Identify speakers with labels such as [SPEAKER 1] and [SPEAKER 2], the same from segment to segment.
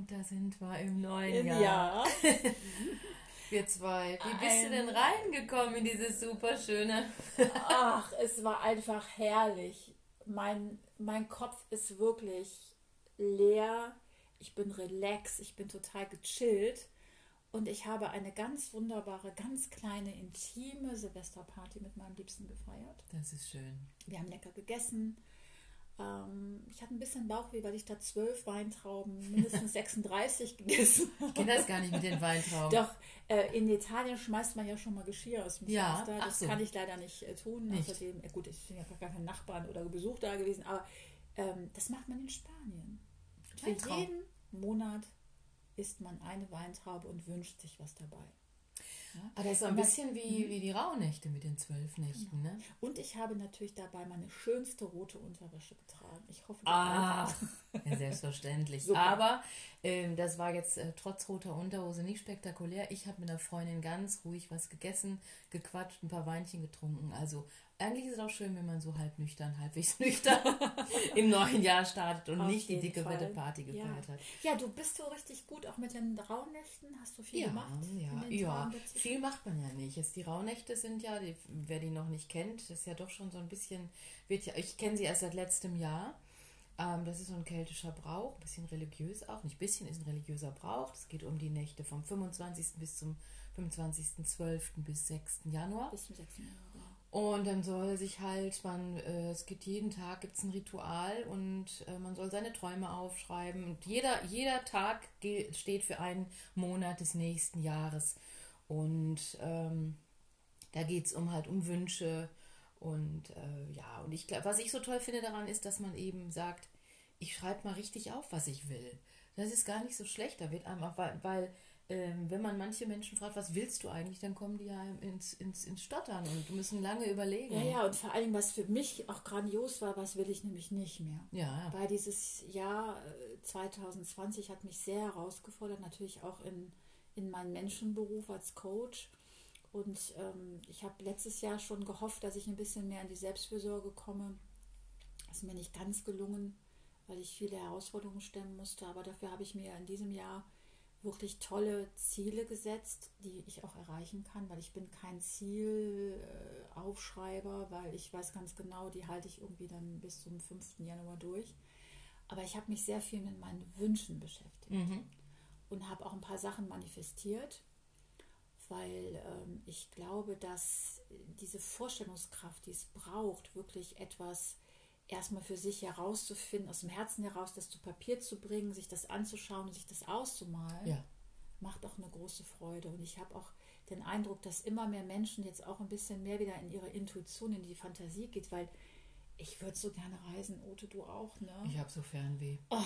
[SPEAKER 1] Und da sind wir im neuen Jahr.
[SPEAKER 2] Jahr.
[SPEAKER 1] Wir zwei. Wie bist du denn reingekommen in dieses super schöne?
[SPEAKER 2] Ach, es war einfach herrlich. Mein, mein Kopf ist wirklich leer. Ich bin relaxed, ich bin total gechillt. Und ich habe eine ganz wunderbare, ganz kleine, intime Silvesterparty mit meinem Liebsten gefeiert.
[SPEAKER 1] Das ist schön.
[SPEAKER 2] Wir haben lecker gegessen. Ähm, ich hatte ein bisschen Bauchweh, weil ich da zwölf Weintrauben, mindestens 36 gegessen
[SPEAKER 1] Ich kenne das gar nicht mit den Weintrauben.
[SPEAKER 2] Doch, äh, in Italien schmeißt man ja schon mal Geschirr aus dem
[SPEAKER 1] Ja,
[SPEAKER 2] Fenster. Das
[SPEAKER 1] so.
[SPEAKER 2] kann ich leider nicht äh, tun.
[SPEAKER 1] Nicht.
[SPEAKER 2] Außerdem, äh, gut, ich bin ja gar kein Nachbarn oder Besuch da gewesen, aber ähm, das macht man in Spanien. Für
[SPEAKER 1] Weintraum.
[SPEAKER 2] jeden Monat isst man eine Weintraube und wünscht sich was dabei.
[SPEAKER 1] Aber das ist so ein bisschen wie, wie die Rauhnächte mit den zwölf Nächten, ne?
[SPEAKER 2] Und ich habe natürlich dabei meine schönste rote Unterwäsche getragen. Ich hoffe,
[SPEAKER 1] Ah, ja, selbstverständlich.
[SPEAKER 2] Super.
[SPEAKER 1] Aber ähm, das war jetzt äh, trotz roter Unterhose nicht spektakulär. Ich habe mit einer Freundin ganz ruhig was gegessen, gequatscht, ein paar Weinchen getrunken. Also eigentlich ist es auch schön, wenn man so halb nüchtern, halbwegs nüchtern im neuen Jahr startet und
[SPEAKER 2] Auf
[SPEAKER 1] nicht die dicke
[SPEAKER 2] Fall.
[SPEAKER 1] fette Party
[SPEAKER 2] ja.
[SPEAKER 1] gefeiert hat.
[SPEAKER 2] Ja, du bist so richtig gut, auch mit den Rauhnächten. Hast du viel
[SPEAKER 1] Ja,
[SPEAKER 2] gemacht?
[SPEAKER 1] ja, ja. Viel macht man ja nicht. Jetzt die Rauhnächte sind ja, die, wer die noch nicht kennt, das ist ja doch schon so ein bisschen, wird ja, ich kenne sie erst seit letztem Jahr. Ähm, das ist so ein keltischer Brauch, ein bisschen religiös auch. Nicht bisschen, ist ein religiöser Brauch. Es geht um die Nächte vom 25. bis zum 25.12. bis 6. Januar.
[SPEAKER 2] Bis zum 6. Januar.
[SPEAKER 1] Und dann soll sich halt, man, äh, es gibt jeden Tag gibt's ein Ritual und äh, man soll seine Träume aufschreiben. Und jeder, jeder Tag steht für einen Monat des nächsten Jahres. Und ähm, da geht's um halt um Wünsche. Und äh, ja, und ich glaube, was ich so toll finde daran ist, dass man eben sagt, ich schreibe mal richtig auf, was ich will. Das ist gar nicht so schlecht. Da wird einem weil, weil ähm, wenn man manche Menschen fragt, was willst du eigentlich, dann kommen die ja ins, ins, ins Stottern und müssen lange überlegen.
[SPEAKER 2] Ja, ja, und vor allem, was für mich auch grandios war, was will ich nämlich nicht mehr.
[SPEAKER 1] Ja, ja.
[SPEAKER 2] Weil dieses Jahr äh, 2020 hat mich sehr herausgefordert, natürlich auch in, in meinen Menschenberuf als Coach. Und ähm, ich habe letztes Jahr schon gehofft, dass ich ein bisschen mehr in die Selbstfürsorge komme. Das ist mir nicht ganz gelungen, weil ich viele Herausforderungen stemmen musste. Aber dafür habe ich mir in diesem Jahr wirklich tolle Ziele gesetzt, die ich auch erreichen kann, weil ich bin kein Zielaufschreiber, weil ich weiß ganz genau, die halte ich irgendwie dann bis zum 5. Januar durch. Aber ich habe mich sehr viel mit meinen Wünschen beschäftigt
[SPEAKER 1] Mhm.
[SPEAKER 2] und habe auch ein paar Sachen manifestiert, weil ähm, ich glaube, dass diese Vorstellungskraft, die es braucht, wirklich etwas erstmal für sich herauszufinden, aus dem Herzen heraus das zu Papier zu bringen, sich das anzuschauen und sich das auszumalen,
[SPEAKER 1] Ja.
[SPEAKER 2] macht auch eine große Freude. Und ich habe auch den Eindruck, dass immer mehr Menschen jetzt auch ein bisschen mehr wieder in ihre Intuition, in die Fantasie geht, weil ich würde so gerne reisen, Ote, du auch, ne?
[SPEAKER 1] Ich habe so Fernweh.
[SPEAKER 2] Oh,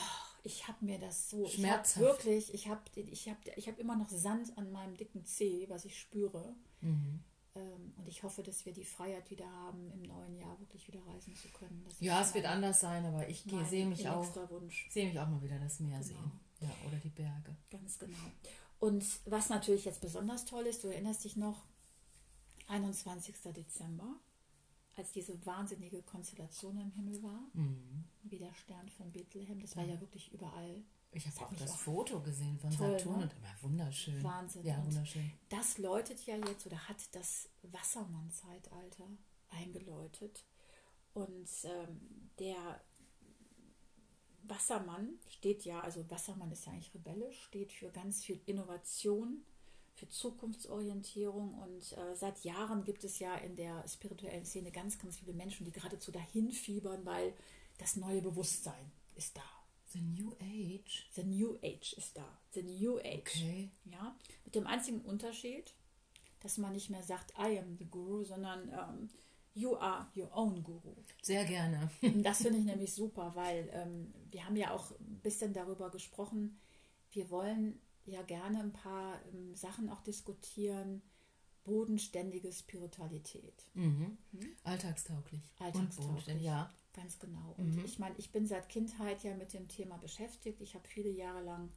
[SPEAKER 2] ich habe mir das so. Ich
[SPEAKER 1] Schmerzhaft.
[SPEAKER 2] hab wirklich, ich habe ich hab, ich hab immer noch Sand an meinem dicken Zeh, was ich spüre.
[SPEAKER 1] Mhm.
[SPEAKER 2] Ähm, und ich hoffe, dass wir die Freiheit wieder haben, im neuen Jahr wirklich wieder reisen zu können. Das
[SPEAKER 1] Ja, es wird anders sein, aber ich sehe mich auch, sehe mich auch mal wieder das Meer
[SPEAKER 2] Genau.
[SPEAKER 1] sehen. Ja, oder die Berge.
[SPEAKER 2] Ganz genau. Und was natürlich jetzt besonders toll ist, du erinnerst dich noch, 21. Dezember, als diese wahnsinnige Konstellation im Himmel war,
[SPEAKER 1] Mhm.
[SPEAKER 2] wie der Stern von Bethlehem, das war ja wirklich überall.
[SPEAKER 1] Ich habe auch das
[SPEAKER 2] auch
[SPEAKER 1] Foto gesehen von
[SPEAKER 2] toll,
[SPEAKER 1] Saturn
[SPEAKER 2] ne?
[SPEAKER 1] und immer wunderschön.
[SPEAKER 2] Wahnsinn.
[SPEAKER 1] Ja,
[SPEAKER 2] Und
[SPEAKER 1] wunderschön.
[SPEAKER 2] Das läutet ja jetzt oder hat das Wassermann-Zeitalter eingeläutet. Und ähm, der Wassermann steht ja, also Wassermann ist ja eigentlich rebellisch, steht für ganz viel Innovation, für Zukunftsorientierung. Und äh, seit Jahren gibt es ja in der spirituellen Szene ganz, ganz viele Menschen, die geradezu dahin fiebern, weil das neue Bewusstsein ist da.
[SPEAKER 1] The New Age.
[SPEAKER 2] The New Age ist da. The New Age.
[SPEAKER 1] Okay.
[SPEAKER 2] Ja, mit dem einzigen Unterschied, dass man nicht mehr sagt, I am the Guru, sondern ähm, you are your own Guru.
[SPEAKER 1] Sehr gerne.
[SPEAKER 2] Und das finde ich nämlich super, weil ähm, wir haben ja auch ein bisschen darüber gesprochen, wir wollen ja gerne ein paar ähm, Sachen auch diskutieren, bodenständige Spiritualität.
[SPEAKER 1] Mhm. Alltagstauglich. Und
[SPEAKER 2] Alltagstauglich.
[SPEAKER 1] bodenständig, ja.
[SPEAKER 2] Ganz genau. Und
[SPEAKER 1] Mhm.
[SPEAKER 2] ich meine, ich bin seit Kindheit ja mit dem Thema beschäftigt. Ich habe viele Jahre lang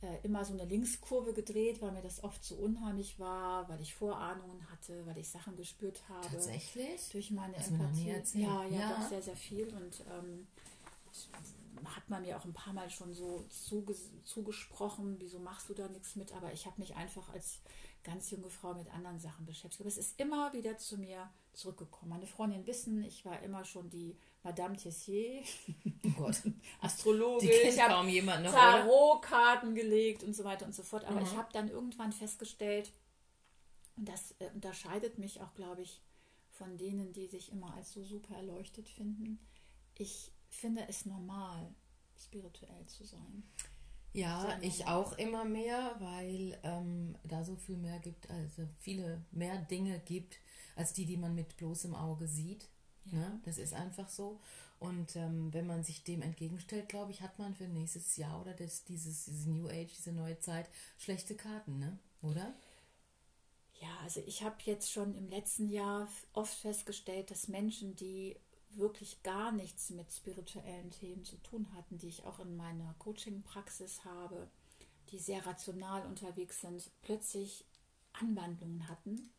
[SPEAKER 2] äh, immer so eine Linkskurve gedreht, weil mir das oft so unheimlich war, weil ich Vorahnungen hatte, weil ich Sachen gespürt habe.
[SPEAKER 1] Tatsächlich?
[SPEAKER 2] Durch meine
[SPEAKER 1] nie
[SPEAKER 2] Empathie. Ja, ja,
[SPEAKER 1] Ja.
[SPEAKER 2] doch sehr, sehr viel. Und ähm, hat man mir auch ein paar Mal schon so zuges zugesprochen, wieso machst du da nichts mit? Aber ich habe mich einfach als ganz junge Frau mit anderen Sachen beschäftigt. Aber es ist immer wieder zu mir zurückgekommen. Meine Freundinnen wissen, ich war immer schon die Madame Tessier, oh Gott. Astrologin, ich habe Tarotkarten gelegt und so weiter und so fort. Aber mhm. ich habe dann irgendwann festgestellt, und das äh, unterscheidet mich auch, glaube ich, von denen, die sich immer als so super erleuchtet finden. Ich finde es normal, spirituell zu sein.
[SPEAKER 1] Ja, ich auch immer mehr, weil ähm, da so viel mehr gibt, also viele mehr Dinge gibt, als die, die man mit bloßem Auge sieht. Ja. Ne? Das ist einfach so. Und ähm, wenn man sich dem entgegenstellt, glaube ich, hat man für nächstes Jahr oder das, dieses, dieses New Age, diese neue Zeit, schlechte Karten, ne? oder?
[SPEAKER 2] Ja, also ich habe jetzt schon im letzten Jahr oft festgestellt, dass Menschen, die wirklich gar nichts mit spirituellen Themen zu tun hatten, die ich auch in meiner Coaching-Praxis habe, die sehr rational unterwegs sind, plötzlich Anwandlungen hatten,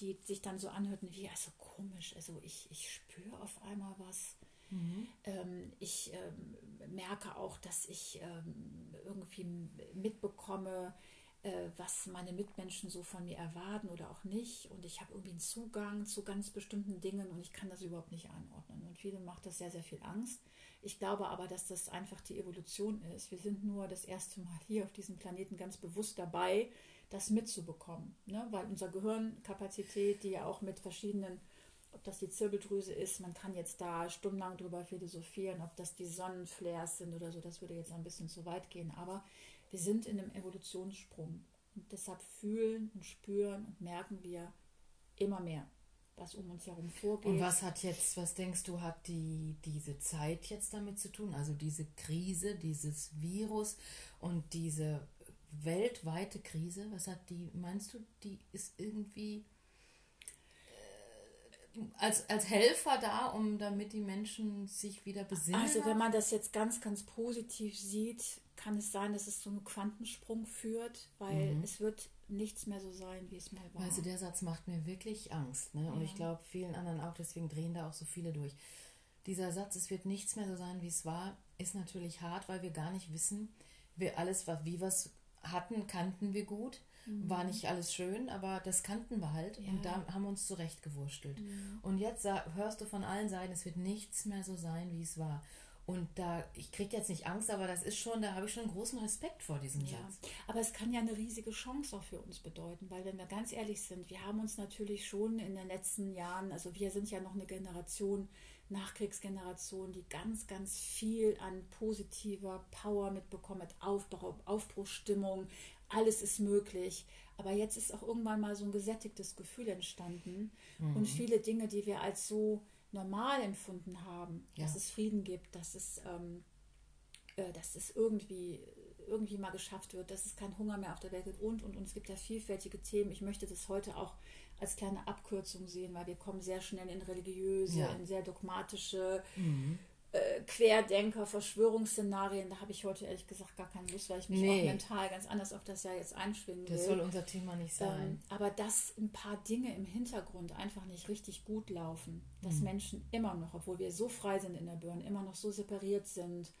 [SPEAKER 2] die sich dann so anhörten wie, also komisch, also ich, ich spüre auf einmal was. Mhm. Ähm, ich ähm, merke auch, dass ich ähm, irgendwie mitbekomme, was meine Mitmenschen so von mir erwarten oder auch nicht. Und ich habe irgendwie einen Zugang zu ganz bestimmten Dingen und ich kann das überhaupt nicht einordnen. Und vielen macht das sehr, sehr viel Angst. Ich glaube aber, dass das einfach die Evolution ist. Wir sind nur das erste Mal hier auf diesem Planeten ganz bewusst dabei, das mitzubekommen. Ne? Weil unsere Gehirnkapazität, die ja auch mit verschiedenen ob das die Zirbeldrüse ist, man kann jetzt da stundenlang drüber philosophieren, ob das die Sonnenflares sind oder so, das würde jetzt ein bisschen zu weit gehen. Aber wir sind in einem Evolutionssprung. Und deshalb fühlen und spüren und merken wir immer mehr, was um uns herum vorgeht.
[SPEAKER 1] Und was hat jetzt, was denkst du, hat die, diese Zeit jetzt damit zu tun? Also diese Krise, dieses Virus und diese weltweite Krise, was hat die, meinst du, die ist irgendwie als, als Helfer da, um damit die Menschen sich wieder besinnen?
[SPEAKER 2] Also wenn man das jetzt ganz, ganz positiv sieht, kann es sein, dass es zu einem Quantensprung führt, weil mhm. es wird nichts mehr so sein, wie es mal war.
[SPEAKER 1] Also der Satz macht mir wirklich Angst. Ne? Und ja. ich glaube vielen anderen auch, deswegen drehen da auch so viele durch. Dieser Satz, es wird nichts mehr so sein, wie es war, ist natürlich hart, weil wir gar nicht wissen, wir alles, wie wir es hatten, kannten wir gut. Mhm. War nicht alles schön, aber das kannten wir halt ja. und da haben wir uns zurechtgewurstelt. Mhm. Und jetzt hörst du von allen Seiten, es wird nichts mehr so sein, wie es war. Und da, ich kriege jetzt nicht Angst, aber das ist schon, da habe ich schon einen großen Respekt vor diesem ja. Satz.
[SPEAKER 2] Aber es kann ja eine riesige Chance auch für uns bedeuten, weil wenn wir ganz ehrlich sind, wir haben uns natürlich schon in den letzten Jahren, also wir sind ja noch eine Generation, Nachkriegsgeneration, die ganz, ganz viel an positiver Power mitbekommen hat, Aufbau, Aufbruchsstimmung, alles ist möglich. Aber jetzt ist auch irgendwann mal so ein gesättigtes Gefühl entstanden. Mhm. Und viele Dinge, die wir als so normal empfunden haben, ja. dass es Frieden gibt, dass es, ähm, äh, dass es irgendwie, irgendwie mal geschafft wird, dass es keinen Hunger mehr auf der Welt gibt und, und, und. Es gibt ja vielfältige Themen. Ich möchte das heute auch als kleine Abkürzung sehen, weil wir kommen sehr schnell in religiöse, ja. in sehr dogmatische mhm äh, Querdenker, Verschwörungsszenarien, da habe ich heute ehrlich gesagt gar keine Lust, weil ich mich nee. auch mental ganz anders auf das Jahr jetzt einschwingen will.
[SPEAKER 1] Das soll unser Thema nicht sein. Ähm,
[SPEAKER 2] aber dass ein paar Dinge im Hintergrund einfach nicht richtig gut laufen, dass mhm. Menschen immer noch, obwohl wir so frei sind in der Birne, immer noch so separiert sind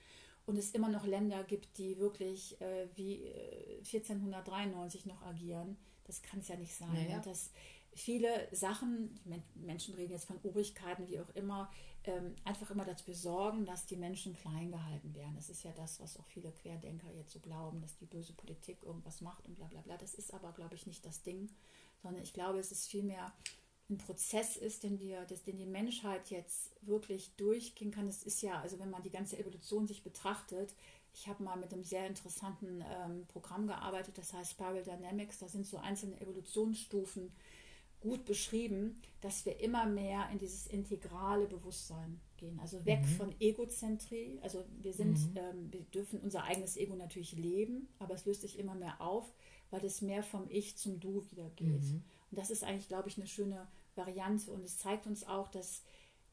[SPEAKER 2] und es immer noch Länder gibt, die wirklich äh, wie äh, 1493 noch agieren, das kann es ja nicht sein. Naja. Das, viele Sachen, Menschen reden jetzt von Obrigkeiten, wie auch immer, ähm, einfach immer dafür sorgen, dass die Menschen klein gehalten werden. Das ist ja das, was auch viele Querdenker jetzt so glauben, dass die böse Politik irgendwas macht und bla bla bla. Das ist aber, glaube ich, nicht das Ding, sondern ich glaube, es ist vielmehr ein Prozess ist, den wir, das, den die Menschheit jetzt wirklich durchgehen kann. Es ist ja, also wenn man die ganze Evolution sich betrachtet, ich habe mal mit einem sehr interessanten ähm, Programm gearbeitet, das heißt Spiral Dynamics. Da sind so einzelne Evolutionsstufen gut beschrieben, dass wir immer mehr in dieses integrale Bewusstsein gehen. Also weg mhm. von Egozentrie. Also wir sind, mhm. ähm, wir dürfen unser eigenes Ego natürlich leben, aber es löst sich immer mehr auf, weil es mehr vom Ich zum Du wieder geht. Mhm. Und das ist eigentlich, glaube ich, eine schöne Variante. Und es zeigt uns auch, dass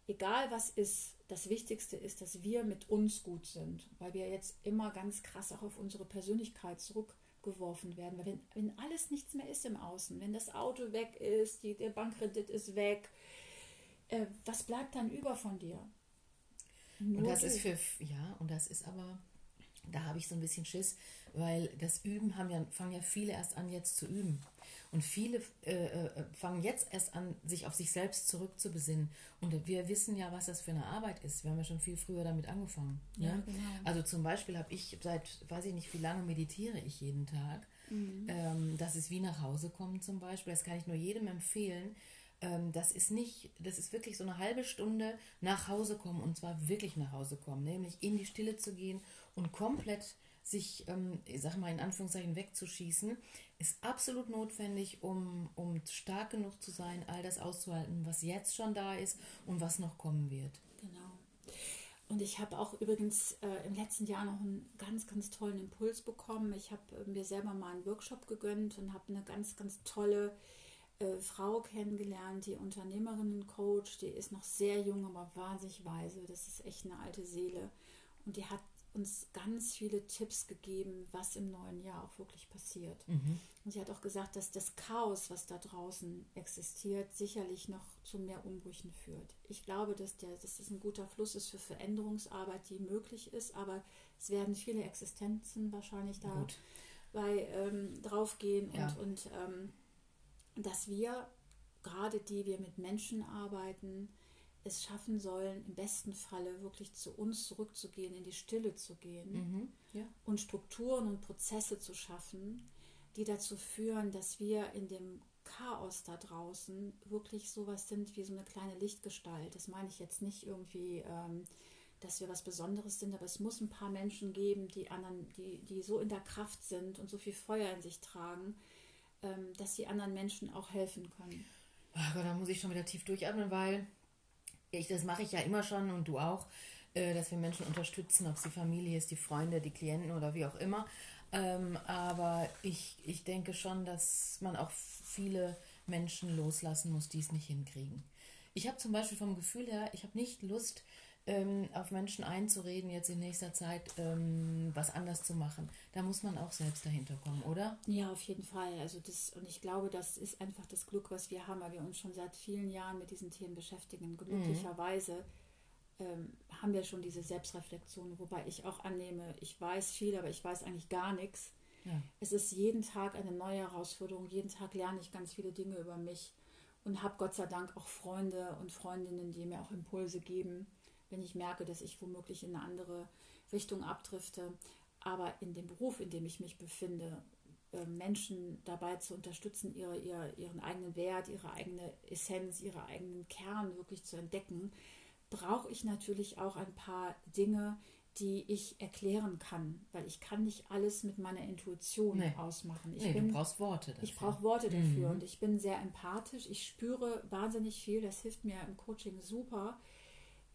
[SPEAKER 2] egal was ist, das Wichtigste ist, dass wir mit uns gut sind, weil wir jetzt immer ganz krass auch auf unsere Persönlichkeit zurück geworfen werden. Weil wenn, wenn alles nichts mehr ist im Außen, wenn das Auto weg ist, die, der Bankkredit ist weg, äh, was bleibt dann über von dir?
[SPEAKER 1] Nur und das du. ist für, ja, und das ist aber, da habe ich so ein bisschen Schiss, weil das Üben haben ja, fangen ja viele erst an, jetzt zu üben. Und viele äh, äh, fangen jetzt erst an, sich auf sich selbst zurückzubesinnen. Und wir wissen ja, was das für eine Arbeit ist. Wir haben ja schon viel früher damit angefangen. Ja, ne? genau. Also zum Beispiel habe ich seit, weiß ich nicht, wie lange meditiere ich jeden Tag. Mhm. Ähm, das ist wie nach Hause kommen zum Beispiel. Das kann ich nur jedem empfehlen. Ähm, das ist nicht, das ist wirklich so eine halbe Stunde nach Hause kommen und zwar wirklich nach Hause kommen, nämlich in die Stille zu gehen und komplett sich, ähm, ich sag mal in Anführungszeichen, wegzuschießen, ist absolut notwendig, um, um stark genug zu sein, all das auszuhalten, was jetzt schon da ist und was noch kommen wird.
[SPEAKER 2] Genau. Und ich habe auch übrigens äh, im letzten Jahr noch einen ganz, ganz tollen Impuls bekommen. Ich habe äh, mir selber mal einen Workshop gegönnt und habe eine ganz, ganz tolle äh, Frau kennengelernt, die Unternehmerinnen-Coach. Die ist noch sehr jung, aber wahnsinnig weise. Das ist echt eine alte Seele. Und die hat uns ganz viele Tipps gegeben, was im neuen Jahr auch wirklich passiert. Mhm. Und sie hat auch gesagt, dass das Chaos, was da draußen existiert, sicherlich noch zu mehr Umbrüchen führt. Ich glaube, dass, der, dass das ein guter Fluss ist für Veränderungsarbeit, die möglich ist, aber es werden viele Existenzen wahrscheinlich da Gut. bei ähm, draufgehen ja. und, und ähm, dass wir, gerade die wir mit Menschen arbeiten, es schaffen sollen, im besten Falle wirklich zu uns zurückzugehen, in die Stille zu gehen mhm, ja. und Strukturen und Prozesse zu schaffen, die dazu führen, dass wir in dem Chaos da draußen wirklich sowas sind wie so eine kleine Lichtgestalt. Das meine ich jetzt nicht irgendwie, ähm, dass wir was Besonderes sind, aber es muss ein paar Menschen geben, die anderen, die, die so in der Kraft sind und so viel Feuer in sich tragen, ähm, dass sie anderen Menschen auch helfen können.
[SPEAKER 1] Aber da muss ich schon wieder tief durchatmen, weil ich, das mache ich ja immer schon und du auch, äh, dass wir Menschen unterstützen, ob es die Familie ist, die Freunde, die Klienten oder wie auch immer. Ähm, aber ich, ich denke schon, dass man auch viele Menschen loslassen muss, die es nicht hinkriegen. Ich habe zum Beispiel vom Gefühl her, ich habe nicht Lust, ähm, auf Menschen einzureden, jetzt in nächster Zeit ähm, was anders zu machen. Da muss man auch selbst dahinter kommen, oder?
[SPEAKER 2] Ja, auf jeden Fall. Also das, und ich glaube, das ist einfach das Glück, was wir haben, weil wir uns schon seit vielen Jahren mit diesen Themen beschäftigen. Glücklicherweise ähm, haben wir schon diese Selbstreflexion, wobei ich auch annehme, ich weiß viel, aber ich weiß eigentlich gar nichts. Ja. Es ist jeden Tag eine neue Herausforderung, jeden Tag lerne ich ganz viele Dinge über mich und habe Gott sei Dank auch Freunde und Freundinnen, die mir auch Impulse geben wenn ich merke, dass ich womöglich in eine andere Richtung abdrifte. Aber in dem Beruf, in dem ich mich befinde, äh, Menschen dabei zu unterstützen, ihre, ihre, ihren eigenen Wert, ihre eigene Essenz, ihren eigenen Kern wirklich zu entdecken, brauche ich natürlich auch ein paar Dinge, die ich erklären kann, weil ich kann nicht alles mit meiner Intuition nee. ausmachen. Ich
[SPEAKER 1] nee, bin, du brauchst Worte
[SPEAKER 2] dafür. Ich brauche Worte dafür mhm. und ich bin sehr empathisch. Ich spüre wahnsinnig viel. Das hilft mir im Coaching super,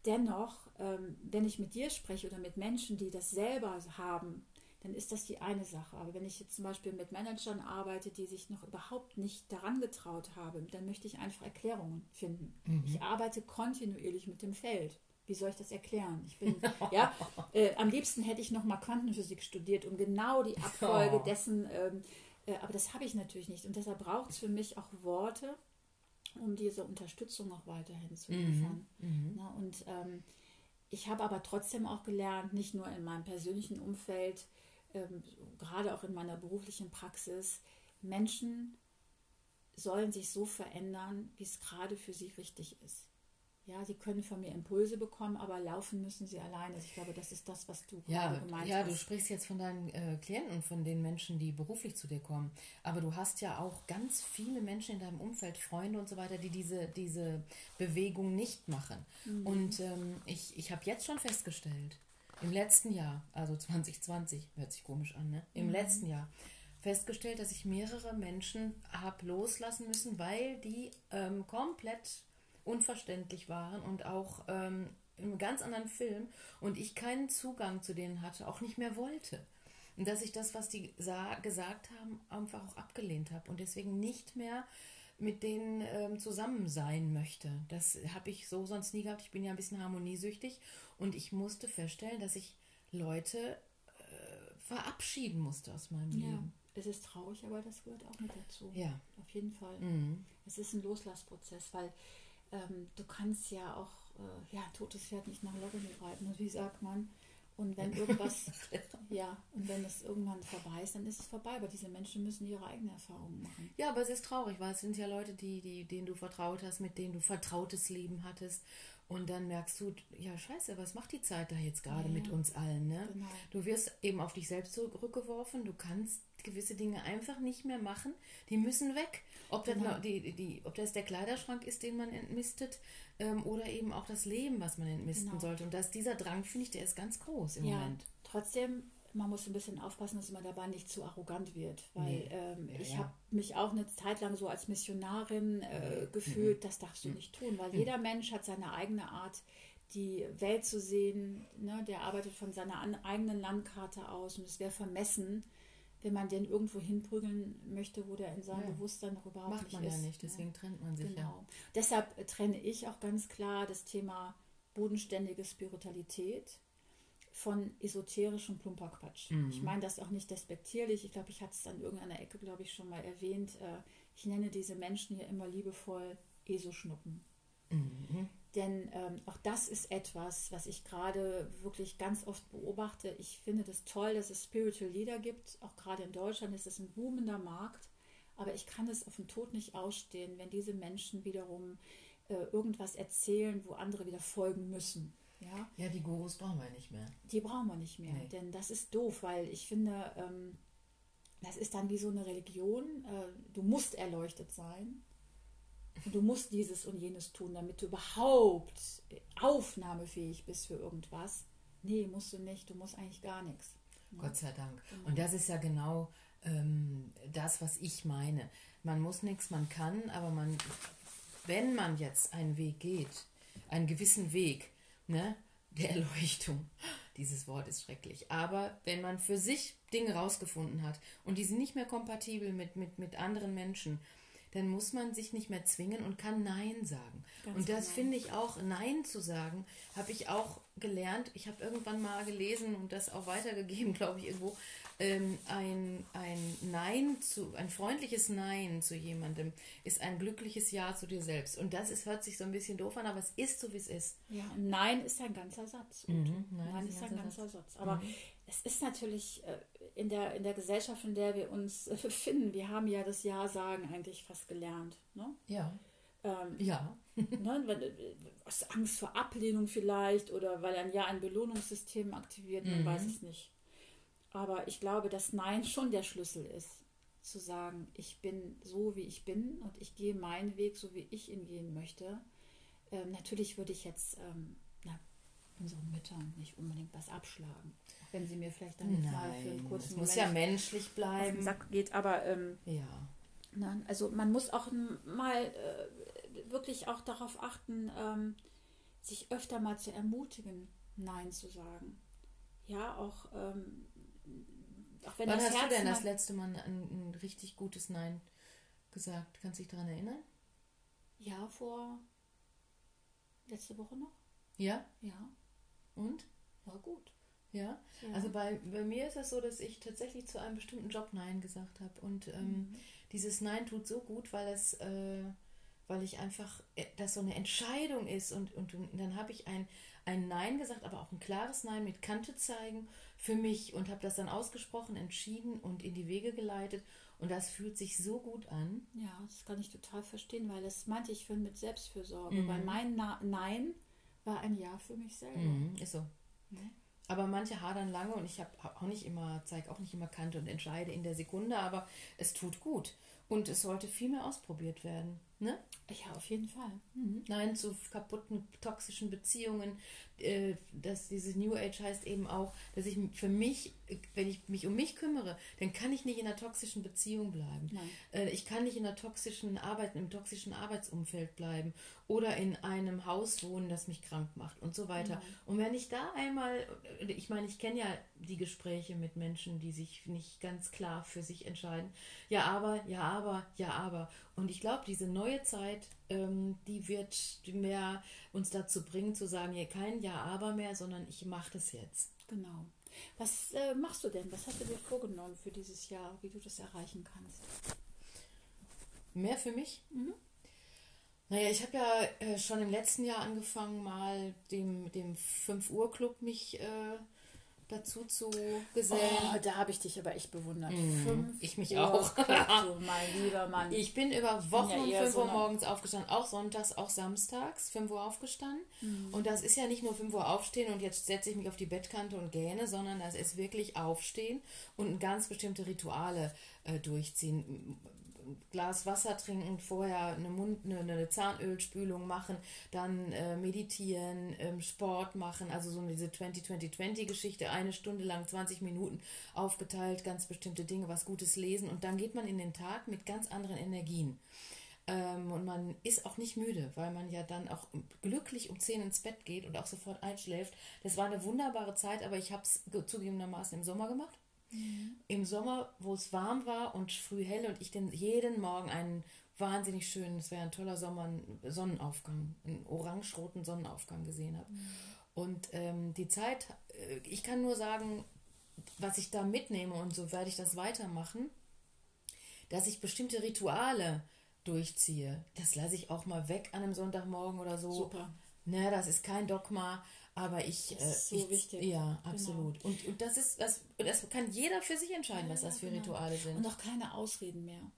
[SPEAKER 2] dennoch, ähm, wenn ich mit dir spreche oder mit Menschen, die das selber haben, dann ist das die eine Sache. Aber wenn ich jetzt zum Beispiel mit Managern arbeite, die sich noch überhaupt nicht daran getraut haben, dann möchte ich einfach Erklärungen finden. Mhm. Ich arbeite kontinuierlich mit dem Feld. Wie soll ich das erklären? Ich bin, ja, äh, am liebsten hätte ich noch mal Quantenphysik studiert, um genau die Abfolge oh. dessen, ähm, äh, aber das habe ich natürlich nicht. Und deshalb braucht es für mich auch Worte, um diese Unterstützung noch weiterhin zu liefern. Mhm. mhm. Und ähm, ich habe aber trotzdem auch gelernt, nicht nur in meinem persönlichen Umfeld, ähm, gerade auch in meiner beruflichen Praxis, Menschen sollen sich so verändern, wie es gerade für sie richtig ist. Ja, sie können von mir Impulse bekommen, aber laufen müssen sie alleine. Ich glaube, das ist das, was du
[SPEAKER 1] ja, gemeint ja, hast. Ja, du sprichst jetzt von deinen äh, Klienten und von den Menschen, die beruflich zu dir kommen. Aber du hast ja auch ganz viele Menschen in deinem Umfeld, Freunde und so weiter, die diese, diese Bewegung nicht machen. Mhm. Und ähm, ich, ich habe jetzt schon festgestellt, im letzten Jahr, also 2020, hört sich komisch an, ne? Im mhm. letzten Jahr festgestellt, dass ich mehrere Menschen habe loslassen müssen, weil die ähm, komplett unverständlich waren und auch ähm, einem ganz anderen Film und ich keinen Zugang zu denen hatte, auch nicht mehr wollte. Und dass ich das, was die gesagt haben, einfach auch abgelehnt habe und deswegen nicht mehr mit denen ähm, zusammen sein möchte. Das habe ich so sonst nie gehabt. Ich bin ja ein bisschen harmoniesüchtig und ich musste feststellen, dass ich Leute äh, verabschieden musste aus meinem ja. Leben.
[SPEAKER 2] Es ist traurig, aber das gehört auch mit dazu.
[SPEAKER 1] Ja.
[SPEAKER 2] Auf jeden Fall. Mhm. Es ist ein Loslassprozess, weil ähm, du kannst ja auch äh, ja, totes Pferd nicht nach Locken reiten. Und wie sagt man? Und wenn irgendwas, ja, und wenn es irgendwann vorbei ist, dann ist es vorbei. Aber diese Menschen müssen ihre eigenen Erfahrungen machen.
[SPEAKER 1] Ja, aber es ist traurig, weil es sind ja Leute, die, die, denen du vertraut hast, mit denen du vertrautes Leben hattest. Und dann merkst du, ja, scheiße, was macht die Zeit da jetzt gerade ja, mit uns allen? Ne? Genau. Du wirst eben auf dich selbst zurückgeworfen, du kannst gewisse Dinge einfach nicht mehr machen, die müssen weg. Ob, genau. das, die, die, ob das der Kleiderschrank ist, den man entmistet, ähm, oder eben auch das Leben, was man entmisten genau. sollte. Und dass dieser Drang, finde ich, der ist ganz groß im ja, Moment.
[SPEAKER 2] Trotzdem, man muss ein bisschen aufpassen, dass man dabei nicht zu arrogant wird, weil nee. ähm, ja, ich ja. habe mich auch eine Zeit lang so als Missionarin äh, gefühlt, mhm. das darfst du mhm. nicht tun, weil mhm. jeder Mensch hat seine eigene Art, die Welt zu sehen. Ne? Der arbeitet von seiner eigenen Landkarte aus und es wäre vermessen, wenn man den irgendwo hinprügeln möchte, wo der in seinem ja. Bewusstsein noch überhaupt Macht nicht ist. Macht man ja
[SPEAKER 1] nicht, deswegen trennt man sich genau. ja.
[SPEAKER 2] Deshalb trenne ich auch ganz klar das Thema bodenständige Spiritualität von esoterischem Plumperquatsch. Mhm. Ich meine das auch nicht despektierlich. Ich glaube, ich hatte es an irgendeiner Ecke, glaube ich, schon mal erwähnt. Äh, ich nenne diese Menschen hier immer liebevoll Esoschnuppen. Mhm. Denn ähm, auch das ist etwas, was ich gerade wirklich ganz oft beobachte. Ich finde das toll, dass es Spiritual Leader gibt. Auch gerade in Deutschland ist es ein boomender Markt. Aber ich kann es auf den Tod nicht ausstehen, wenn diese Menschen wiederum äh, irgendwas erzählen, wo andere wieder folgen müssen. Ja?
[SPEAKER 1] ja, die Gurus brauchen wir nicht mehr.
[SPEAKER 2] Die brauchen wir nicht mehr, nee. denn das ist doof, weil ich finde, ähm, das ist dann wie so eine Religion. Äh, du musst erleuchtet sein. Du musst dieses und jenes tun, damit du überhaupt aufnahmefähig bist für irgendwas. Nee, musst du nicht. Du musst eigentlich gar nichts.
[SPEAKER 1] Ja. Gott sei Dank. Genau. Und das ist ja genau ähm, das, was ich meine. Man muss nichts, man kann, aber man, wenn man jetzt einen Weg geht, einen gewissen Weg, ne, der Erleuchtung, dieses Wort ist schrecklich, aber wenn man für sich Dinge rausgefunden hat und die sind nicht mehr kompatibel mit, mit, mit anderen Menschen, dann muss man sich nicht mehr zwingen und kann Nein sagen. Ganz und das genau. finde ich auch, Nein zu sagen, habe ich auch gelernt. Ich habe irgendwann mal gelesen und das auch weitergegeben, glaube ich, irgendwo. Ähm, ein, ein Nein zu, ein freundliches Nein zu jemandem ist ein glückliches Ja zu dir selbst. Und das ist, hört sich so ein bisschen doof an, aber es ist so, wie es ist.
[SPEAKER 2] Ja, Nein ist ein ganzer Satz. Mhm, Nein, Nein, ist ein ganzer, ganzer Satz. Satz. Aber mhm. es ist natürlich äh, in der, in der Gesellschaft, in der wir uns äh, befinden, wir haben ja das Ja-Sagen eigentlich fast gelernt. Ne?
[SPEAKER 1] Ja.
[SPEAKER 2] Ähm, ja. ne, wenn, äh, aus Angst vor Ablehnung vielleicht oder weil ein Ja ein Belohnungssystem aktiviert, man mhm. weiß es nicht. Aber ich glaube, dass Nein schon der Schlüssel ist, zu sagen, ich bin so, wie ich bin und ich gehe meinen Weg, so wie ich ihn gehen möchte. Ähm, natürlich würde ich jetzt ähm, na, unseren Müttern nicht unbedingt was abschlagen wenn sie mir vielleicht dann Nein, mal für einen kurzen
[SPEAKER 1] es muss ja menschlich bleiben. Auf den
[SPEAKER 2] Sack geht, aber ähm, ja. Na, also man muss auch mal äh, wirklich auch darauf achten, ähm, sich öfter mal zu ermutigen, Nein zu sagen. Ja, auch, ähm,
[SPEAKER 1] auch wenn Wann das hast Herz du denn das letzte Mal ein, ein, richtig gutes Nein gesagt? Kannst du dich daran erinnern?
[SPEAKER 2] Ja, vor letzte Woche noch.
[SPEAKER 1] Ja?
[SPEAKER 2] Ja.
[SPEAKER 1] Und?
[SPEAKER 2] War gut.
[SPEAKER 1] Ja, ja. also bei, bei mir ist es so, dass ich tatsächlich zu einem bestimmten Job Nein gesagt habe. Und ähm, mhm. dieses Nein tut so gut, weil es, äh, weil ich einfach, äh, das so eine Entscheidung ist. Und, und, und dann habe ich ein, ein Nein gesagt, aber auch ein klares Nein mit Kante zeigen für mich und habe das dann ausgesprochen, entschieden und in die Wege geleitet. Und das fühlt sich so gut an.
[SPEAKER 2] Ja, das kann ich total verstehen, weil das meinte ich vorhin mit Selbstfürsorge. Mhm. Weil mein Na Nein war ein Ja für mich selber.
[SPEAKER 1] Mhm, ist so. Ja. Aber manche hadern lange und ich habe auch nicht immer, zeige auch nicht immer Kante und entscheide in der Sekunde, aber es tut gut. Und es sollte viel mehr ausprobiert werden. Ne?
[SPEAKER 2] Ja, auf jeden Fall.
[SPEAKER 1] Mhm. Nein zu kaputten, toxischen Beziehungen. Äh, dass dieses New Age heißt eben auch, dass ich für mich, wenn ich mich um mich kümmere, dann kann ich nicht in einer toxischen Beziehung bleiben. Äh, ich kann nicht in einer toxischen Arbeit, im toxischen Arbeitsumfeld bleiben oder in einem Haus wohnen, das mich krank macht und so weiter. Nein. Und wenn ich da einmal, ich meine, ich kenne ja die Gespräche mit Menschen, die sich nicht ganz klar für sich entscheiden. Ja, aber, ja, aber, ja, aber. Und ich glaube, diese neue Zeit, ähm, die wird mehr uns dazu bringen, zu sagen, hier kein Ja, aber mehr, sondern ich mache das jetzt.
[SPEAKER 2] Genau. Was äh, machst du denn? Was hast du dir vorgenommen für dieses Jahr, wie du das erreichen kannst?
[SPEAKER 1] Mehr für mich?
[SPEAKER 2] Mhm.
[SPEAKER 1] Naja, ich habe ja äh, schon im letzten Jahr angefangen, mal dem, dem 5 Uhr Club mich äh, dazu zu gesellen.
[SPEAKER 2] Oh, da habe ich dich aber echt bewundert.
[SPEAKER 1] Mhm. ich mich auch.
[SPEAKER 2] Club, du, mein lieber Mann.
[SPEAKER 1] Ich bin über Wochen um
[SPEAKER 2] eher
[SPEAKER 1] 5
[SPEAKER 2] so
[SPEAKER 1] Uhr morgens aufgestanden, auch sonntags, auch samstags, 5 Uhr aufgestanden. Und das ist ja nicht nur 5 Uhr aufstehen und jetzt setze ich mich auf die Bettkante und gähne, sondern das ist wirklich aufstehen und ganz bestimmte Rituale äh, durchziehen. Glas Wasser trinken, vorher eine, Mund, eine, eine Zahnölspülung machen, dann äh, meditieren, ähm, Sport machen, also so diese 20-20-20-Geschichte, eine Stunde lang, 20 Minuten aufgeteilt, ganz bestimmte Dinge, was Gutes lesen und dann geht man in den Tag mit ganz anderen Energien. Ähm, und man ist auch nicht müde, weil man ja dann auch glücklich um 10 ins Bett geht und auch sofort einschläft. Das war eine wunderbare Zeit, aber ich habe es zugegebenermaßen im Sommer gemacht. Im Sommer, wo es warm war und früh hell und ich den jeden Morgen einen wahnsinnig schönen, es wäre ein toller Sommer, einen Sonnenaufgang, einen orange-roten Sonnenaufgang gesehen habe. Und ähm, die Zeit, äh, ich kann nur sagen, was ich da mitnehme und so werde ich das weitermachen, dass ich bestimmte Rituale durchziehe. Das lasse ich auch mal weg an einem Sonntagmorgen oder so.
[SPEAKER 2] Super.
[SPEAKER 1] Ne, das ist kein Dogma, aber ich.
[SPEAKER 2] Das ist
[SPEAKER 1] äh,
[SPEAKER 2] so
[SPEAKER 1] ich,
[SPEAKER 2] wichtig.
[SPEAKER 1] Ja,
[SPEAKER 2] Genau.
[SPEAKER 1] absolut. Und, und das ist, das, das kann jeder für sich entscheiden, was das für
[SPEAKER 2] genau.
[SPEAKER 1] Rituale sind.
[SPEAKER 2] Und auch keine Ausreden mehr.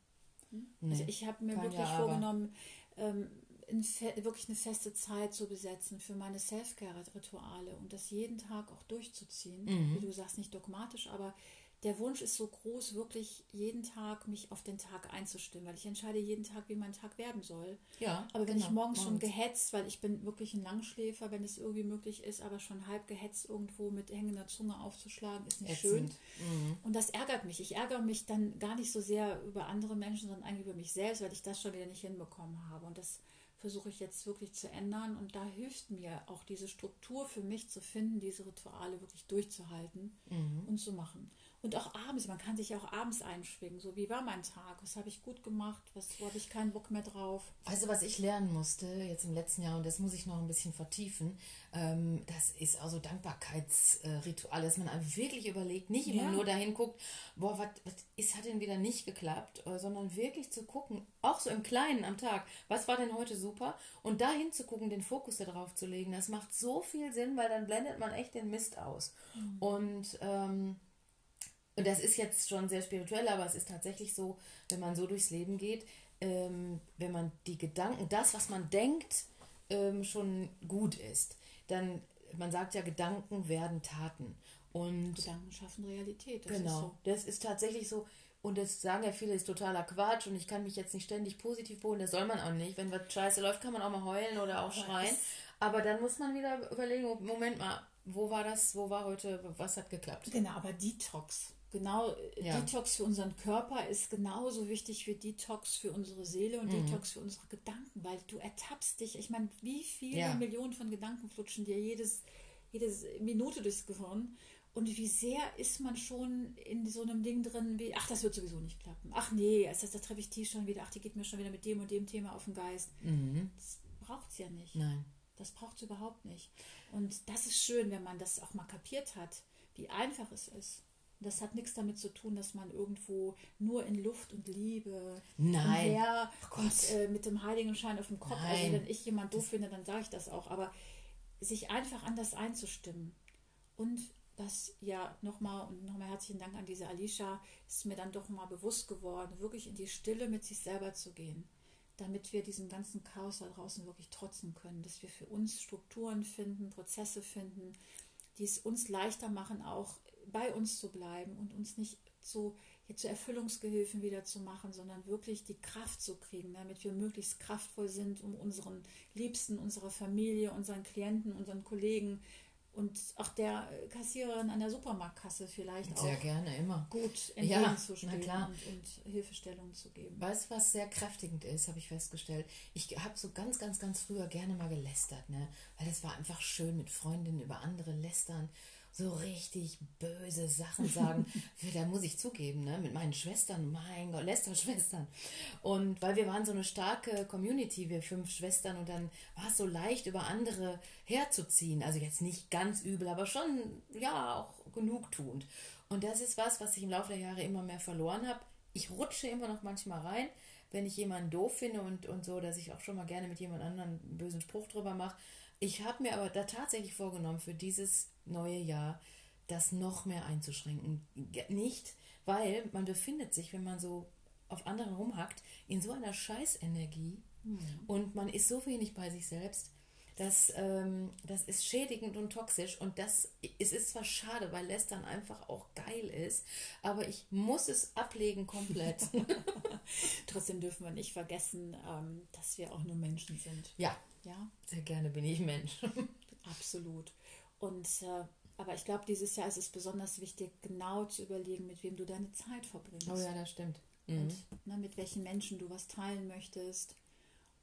[SPEAKER 2] Also
[SPEAKER 1] Nee,
[SPEAKER 2] ich habe mir wirklich
[SPEAKER 1] Ja,
[SPEAKER 2] vorgenommen, ähm, wirklich eine feste Zeit zu besetzen für meine Self-Care-Rituale und das jeden Tag auch durchzuziehen.
[SPEAKER 1] Mhm.
[SPEAKER 2] Wie du sagst, nicht dogmatisch, aber der Wunsch ist so groß, wirklich jeden Tag mich auf den Tag einzustimmen, weil ich entscheide jeden Tag, wie mein Tag werden soll.
[SPEAKER 1] ja,
[SPEAKER 2] Aber wenn
[SPEAKER 1] genau,
[SPEAKER 2] ich morgens schon
[SPEAKER 1] morgens.
[SPEAKER 2] gehetzt, weil ich bin wirklich ein Langschläfer, wenn es irgendwie möglich ist, aber schon halb gehetzt irgendwo mit hängender Zunge aufzuschlagen, ist nicht schön.
[SPEAKER 1] Ätzend. Mhm.
[SPEAKER 2] Und das ärgert mich. Ich ärgere mich dann gar nicht so sehr über andere Menschen, sondern eigentlich über mich selbst, weil ich das schon wieder nicht hinbekommen habe. Und das versuche ich jetzt wirklich zu ändern. Und da hilft mir auch diese Struktur für mich zu finden, diese Rituale wirklich durchzuhalten
[SPEAKER 1] Mhm.
[SPEAKER 2] und zu machen. Und auch abends, man kann sich auch abends einschwingen. So, wie war mein Tag? Was habe ich gut gemacht? Was, wo habe ich keinen Bock mehr drauf?
[SPEAKER 1] Du, was ich lernen musste jetzt im letzten Jahr, und das muss ich noch ein bisschen vertiefen, ähm, das ist also Dankbarkeitsritual, dass man wirklich überlegt, nicht immer
[SPEAKER 2] Ja.
[SPEAKER 1] nur dahin guckt, boah, was, ist, hat denn wieder nicht geklappt, äh, sondern wirklich zu gucken, auch so im Kleinen am Tag, was war denn heute super und dahin zu gucken, den Fokus darauf zu legen, das macht so viel Sinn, weil dann blendet man echt den Mist aus. Und ähm, und das ist jetzt schon sehr spirituell, aber es ist tatsächlich so, wenn man so durchs Leben geht, ähm, wenn man die Gedanken, das, was man denkt, ähm, schon gut ist, dann, man sagt ja, Gedanken werden Taten. Und
[SPEAKER 2] Gedanken schaffen Realität. Das
[SPEAKER 1] genau,
[SPEAKER 2] ist so.
[SPEAKER 1] das ist tatsächlich so. Und das sagen ja viele, ist totaler Quatsch und ich kann mich jetzt nicht ständig positiv polen, das soll man auch nicht. Wenn was scheiße läuft, kann man auch mal heulen oder auch schreien. Aber dann muss man wieder überlegen, Moment mal, wo war das, wo war heute, was hat geklappt?
[SPEAKER 2] Genau, aber Detox. Genau, äh,
[SPEAKER 1] Ja.
[SPEAKER 2] Detox für unseren Körper ist genauso wichtig wie Detox für unsere Seele und
[SPEAKER 1] Mhm.
[SPEAKER 2] Detox für unsere Gedanken, weil du ertappst dich. Ich meine, wie viele
[SPEAKER 1] Ja.
[SPEAKER 2] Millionen von Gedanken flutschen dir jedes, jedes Minute durchs Gehirn? Und wie sehr ist man schon in so einem Ding drin, wie, ach, das wird sowieso nicht klappen. Ach nee, das, das, da treffe ich die schon wieder, ach, die geht mir schon wieder mit dem und dem Thema auf den Geist.
[SPEAKER 1] Mhm.
[SPEAKER 2] Das braucht es ja nicht.
[SPEAKER 1] Nein.
[SPEAKER 2] Das braucht es überhaupt nicht. Und das ist schön, wenn man das auch mal kapiert hat, wie einfach es ist. Und das hat nichts damit zu tun, dass man irgendwo nur in Luft und Liebe
[SPEAKER 1] Nein.
[SPEAKER 2] umher
[SPEAKER 1] Oh Gott.
[SPEAKER 2] und äh, mit dem Heiligenschein auf dem Kopf. Also
[SPEAKER 1] Nein.
[SPEAKER 2] wenn ich jemand doof finde, dann sage ich das auch. Aber sich einfach anders einzustimmen und das ja nochmal und nochmal herzlichen Dank an diese Alicia, ist mir dann doch mal bewusst geworden, wirklich in die Stille mit sich selber zu gehen, damit wir diesem ganzen Chaos da draußen wirklich trotzen können, dass wir für uns Strukturen finden, Prozesse finden, die es uns leichter machen, auch bei uns zu bleiben und uns nicht jetzt zu Erfüllungsgehilfen wieder zu machen, sondern wirklich die Kraft zu kriegen, damit wir möglichst kraftvoll sind, um unseren Liebsten, unserer Familie, unseren Klienten, unseren Kollegen und auch der Kassiererin an der Supermarktkasse vielleicht
[SPEAKER 1] Sehr
[SPEAKER 2] auch
[SPEAKER 1] gerne, immer.
[SPEAKER 2] gut
[SPEAKER 1] Ja,
[SPEAKER 2] entgegenzustehen
[SPEAKER 1] klar.
[SPEAKER 2] und, und Hilfestellung zu geben.
[SPEAKER 1] Weißt du, was sehr kräftigend ist, habe ich festgestellt. Ich habe so ganz, ganz, ganz früher gerne mal gelästert, ne? Weil es war einfach schön mit Freundinnen über andere lästern. So richtig böse Sachen sagen. da muss ich zugeben, ne? Mit meinen Schwestern, mein Gott, Lästerschwestern. Und weil wir waren so eine starke Community, wir fünf Schwestern, und dann war es so leicht, über andere herzuziehen. Also jetzt nicht ganz übel, aber schon, ja, auch genugtuend. Und das ist was, was ich im Laufe der Jahre immer mehr verloren habe. ich rutsche immer noch manchmal rein, wenn ich jemanden doof finde und, und so, dass ich auch schon mal gerne mit jemand anderem einen bösen Spruch drüber mache. Ich habe mir aber da tatsächlich vorgenommen, für dieses neue Jahr das noch mehr einzuschränken. Nicht, weil man befindet sich, wenn man so auf anderen rumhackt, in so einer Scheißenergie mhm. und man ist so wenig bei sich selbst, das, ähm, das ist schädigend und toxisch und das es ist zwar schade, weil Lästern einfach auch geil ist, aber ich muss es ablegen komplett.
[SPEAKER 2] Trotzdem dürfen wir nicht vergessen, ähm, dass wir auch nur Menschen sind.
[SPEAKER 1] Ja, ja, sehr gerne bin ich Mensch.
[SPEAKER 2] Absolut. Und äh, aber ich glaube, dieses Jahr ist es besonders wichtig, genau zu überlegen, mit wem du deine Zeit verbringst.
[SPEAKER 1] Oh ja, das stimmt.
[SPEAKER 2] Mhm. Und ne, mit welchen Menschen du was teilen möchtest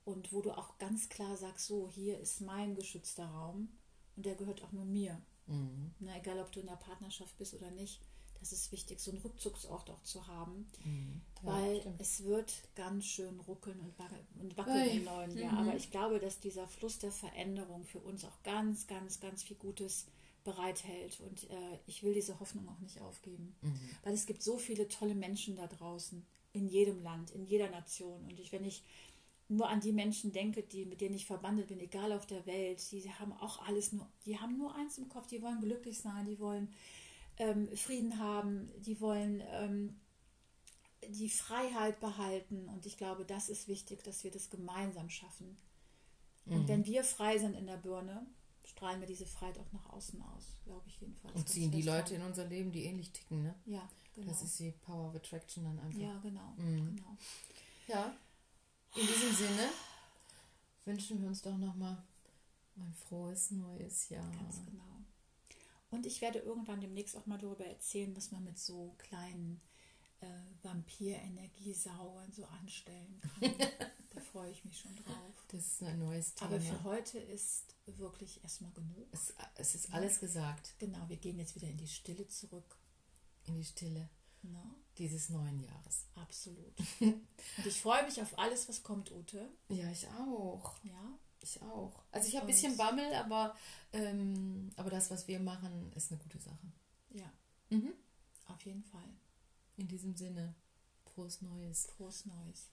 [SPEAKER 2] und wo du auch ganz klar sagst, so, hier ist mein geschützter Raum und der gehört auch nur mir. Mhm. Na, egal, ob du in der Partnerschaft bist oder nicht, das ist wichtig, so einen Rückzugsort auch zu haben, mhm. ja, weil stimmt. es wird ganz schön ruckeln und, und wackeln im neuen Jahr. Mhm. Aber ich glaube, dass dieser Fluss der Veränderung für uns auch ganz, ganz, ganz viel Gutes bereithält. Und äh, ich will diese Hoffnung auch nicht aufgeben, mhm. weil es gibt so viele tolle Menschen da draußen, in jedem Land, in jeder Nation. Und ich, wenn ich nur an die Menschen denke, die, mit denen ich verbandet bin, egal auf der Welt, die haben auch alles nur, die haben nur eins im Kopf, die wollen glücklich sein, die wollen ähm, Frieden haben, die wollen ähm, die Freiheit behalten. Und ich glaube, das ist wichtig, dass wir das gemeinsam schaffen. Und mhm. wenn wir frei sind in der Birne, strahlen wir diese Freiheit auch nach außen aus, glaube ich jedenfalls.
[SPEAKER 1] Und ziehen die Leute in unser Leben, die ähnlich ticken, ne?
[SPEAKER 2] Ja,
[SPEAKER 1] genau. Das ist die Power of Attraction dann einfach.
[SPEAKER 2] Ja, genau. Mhm. genau.
[SPEAKER 1] Ja, in diesem Sinne wünschen wir uns doch nochmal ein frohes neues Jahr.
[SPEAKER 2] Ganz genau. Und ich werde irgendwann demnächst auch mal darüber erzählen, was man mit so kleinen äh, Vampir-Energiesauern so anstellen kann. da freue ich mich schon drauf.
[SPEAKER 1] Das ist ein neues Thema.
[SPEAKER 2] Aber für heute ist wirklich erstmal genug.
[SPEAKER 1] Es, es ist alles gesagt.
[SPEAKER 2] Genau, wir gehen jetzt wieder in die Stille zurück.
[SPEAKER 1] In die Stille. No. Dieses neuen Jahres.
[SPEAKER 2] Absolut. Und ich freue mich auf alles, was kommt, Ute.
[SPEAKER 1] Ja, ich auch.
[SPEAKER 2] Ja.
[SPEAKER 1] Ich auch. Also ich habe ein bisschen Bammel, aber, ähm, aber das, was wir machen, ist eine gute Sache.
[SPEAKER 2] Ja. Mhm. Auf jeden Fall.
[SPEAKER 1] In diesem Sinne, frohes Neues.
[SPEAKER 2] Frohes Neues.